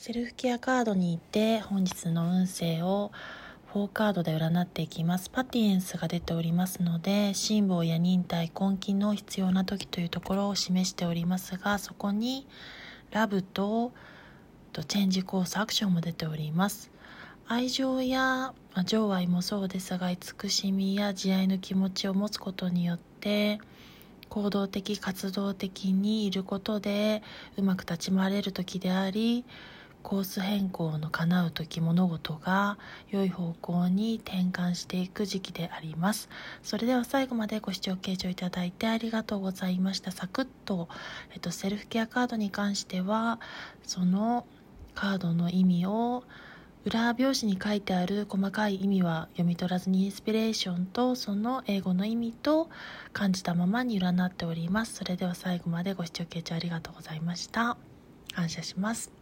セルフケアカードに行って本日の運勢を4カードで占っていきます。パティエンスが出ておりますので辛抱や忍耐根気の必要な時というところを示しておりますがそこにラブとチェンジコースアクションも出ております。愛情や、ま情愛もそうですが慈しみや慈愛の気持ちを持つことによって行動的活動的にいることでうまく立ち回れる時でありコース変更の叶う時物事が良い方向に転換していく時期であります。それでは最後までご視聴傾聴いただいてありがとうございました。サクッと、えっと、セルフケアカードに関してはそのカードの意味を裏表紙に書いてある細かい意味は読み取らずにインスピレーションとその英語の意味と感じたままに占っております。それでは最後までご視聴傾聴ありがとうございました。感謝します。